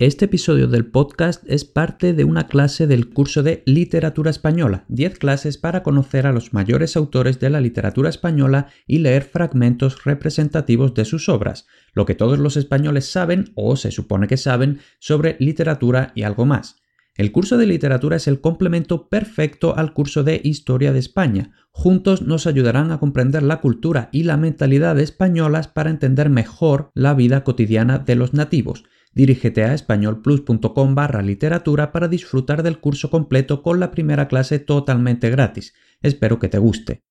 Este episodio del podcast es parte de una clase del curso de Literatura Española, 10 clases para conocer a los mayores autores de la literatura española y leer fragmentos representativos de sus obras, lo que todos los españoles saben o se supone que saben sobre literatura y algo más. El curso de literatura es el complemento perfecto al curso de Historia de España. Juntos nos ayudarán a comprender la cultura y la mentalidad españolas para entender mejor la vida cotidiana de los nativos. Dirígete a españolplus.com barra literatura para disfrutar del curso completo con la primera clase totalmente gratis. Espero que te guste.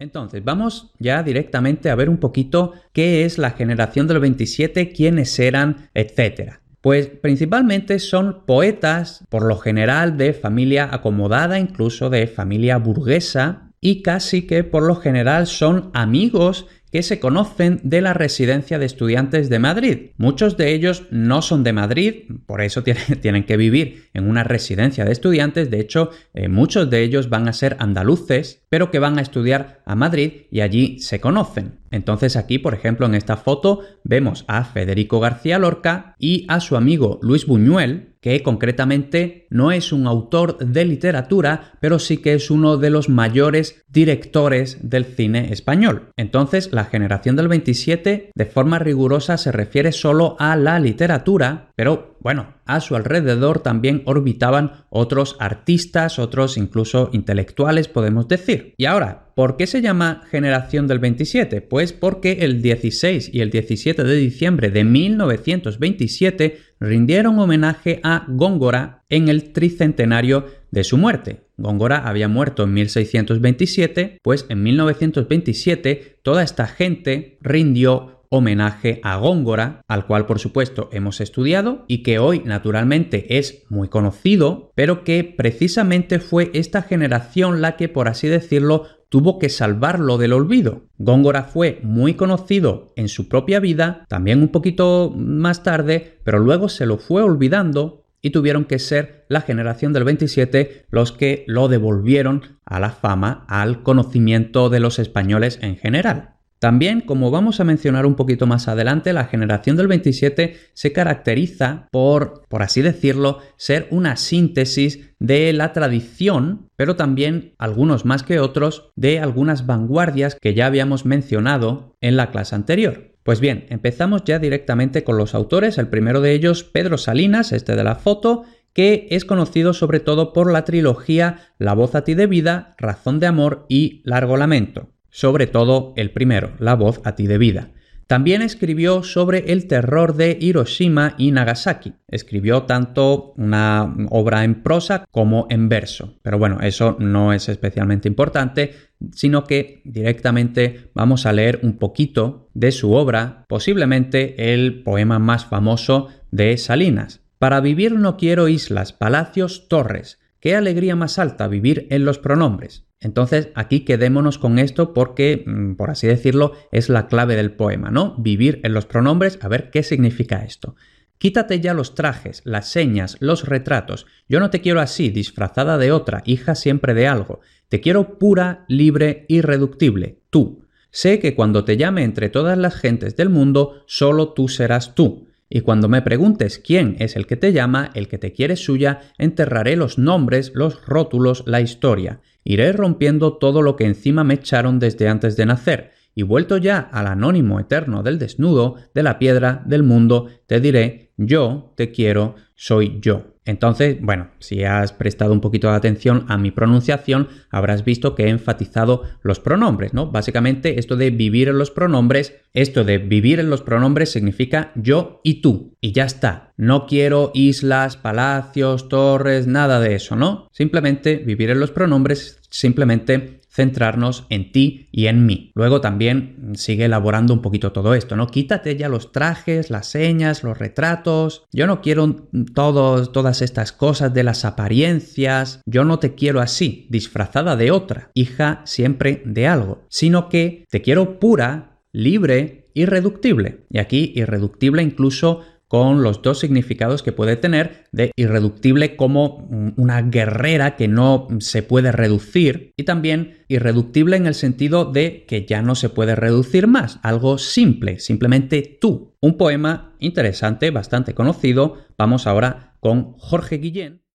Entonces, vamos ya directamente a ver un poquito qué es la generación del 27, quiénes eran, etc. Pues principalmente son poetas, por lo general de familia acomodada, incluso de familia burguesa, y casi que por lo general son amigos que se conocen de la residencia de estudiantes de Madrid. Muchos de ellos no son de Madrid, por eso tienen, que vivir en una residencia de estudiantes. De hecho, eh, muchos de ellos van a ser andaluces, pero que van a estudiar a Madrid y allí se conocen. Entonces aquí, por ejemplo, en esta foto vemos a Federico García Lorca y a su amigo Luis Buñuel, que concretamente no es un autor de literatura, pero sí que es uno de los mayores directores del cine español. Entonces, la generación del 27 de forma rigurosa se refiere solo a la literatura, pero bueno, a su alrededor también orbitaban otros artistas, otros incluso intelectuales, podemos decir. Y ahora, ¿por qué se llama generación del 27? Pues porque el 16 y el 17 de diciembre de 1927 rindieron homenaje a Góngora en el tricentenario de su muerte. Góngora había muerto en 1627, pues en 1927 toda esta gente rindió homenaje a Góngora, al cual por supuesto hemos estudiado y que hoy naturalmente es muy conocido, pero que precisamente fue esta generación la que, por así decirlo, tuvo que salvarlo del olvido. Góngora fue muy conocido en su propia vida, también un poquito más tarde, pero luego se lo fue olvidando y tuvieron que ser la generación del 27 los que lo devolvieron a la fama, al conocimiento de los españoles en general. También, como vamos a mencionar un poquito más adelante, la generación del 27 se caracteriza por, por así decirlo, ser una síntesis de la tradición, pero también, algunos más que otros, de algunas vanguardias que ya habíamos mencionado en la clase anterior. Pues bien, empezamos ya directamente con los autores. El primero de ellos, Pedro Salinas, este de la foto, que es conocido sobre todo por la trilogía La voz a ti de vida, Razón de amor y Largo lamento sobre todo el primero, La voz a ti de vida. También escribió sobre el terror de Hiroshima y Nagasaki. Escribió tanto una obra en prosa como en verso. Pero bueno, eso no es especialmente importante, sino que directamente vamos a leer un poquito de su obra, posiblemente el poema más famoso de Salinas. Para vivir no quiero islas, palacios, torres. Qué alegría más alta vivir en los pronombres. Entonces, aquí quedémonos con esto porque, mm, por así decirlo, es la clave del poema, ¿no? Vivir en los pronombres, a ver qué significa esto. Quítate ya los trajes, las señas, los retratos. Yo no te quiero así, disfrazada de otra, hija siempre de algo. Te quiero pura, libre, irreductible, tú. Sé que cuando te llame entre todas las gentes del mundo, solo tú serás tú. Y cuando me preguntes quién es el que te llama, el que te quiere suya, enterraré los nombres, los rótulos, la historia. Iré rompiendo todo lo que encima me echaron desde antes de nacer, y vuelto ya al anónimo eterno del desnudo, de la piedra, del mundo, te diré, yo te quiero, soy yo. Entonces, bueno, si has prestado un poquito de atención a mi pronunciación, habrás visto que he enfatizado los pronombres, ¿no? Básicamente, esto de vivir en los pronombres, esto de vivir en los pronombres significa yo y tú. Y ya está. No quiero islas, palacios, torres, nada de eso, ¿no? Simplemente vivir en los pronombres, simplemente centrarnos en ti y en mí. Luego también sigue elaborando un poquito todo esto, ¿no? Quítate ya los trajes, las señas, los retratos. Yo no quiero todas estas cosas de las apariencias. Yo no te quiero así, disfrazada de otra, hija siempre de algo, sino que te quiero pura, libre, irreductible. Y aquí irreductible incluso con los dos significados que puede tener de irreductible como una guerrera que no se puede reducir y también irreductible en el sentido de que ya no se puede reducir más, algo simple, simplemente tú. Un poema interesante, bastante conocido. Vamos ahora con Jorge Guillén.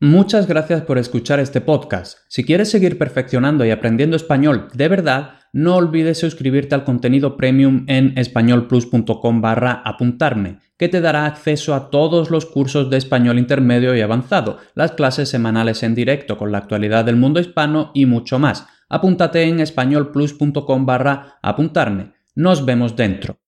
Muchas gracias por escuchar este podcast. Si quieres seguir perfeccionando y aprendiendo español de verdad, no olvides suscribirte al contenido premium en españolplus.com barra apuntarme, que te dará acceso a todos los cursos de español intermedio y avanzado, las clases semanales en directo con la actualidad del mundo hispano y mucho más. Apúntate en españolplus.com barra apuntarme. Nos vemos dentro.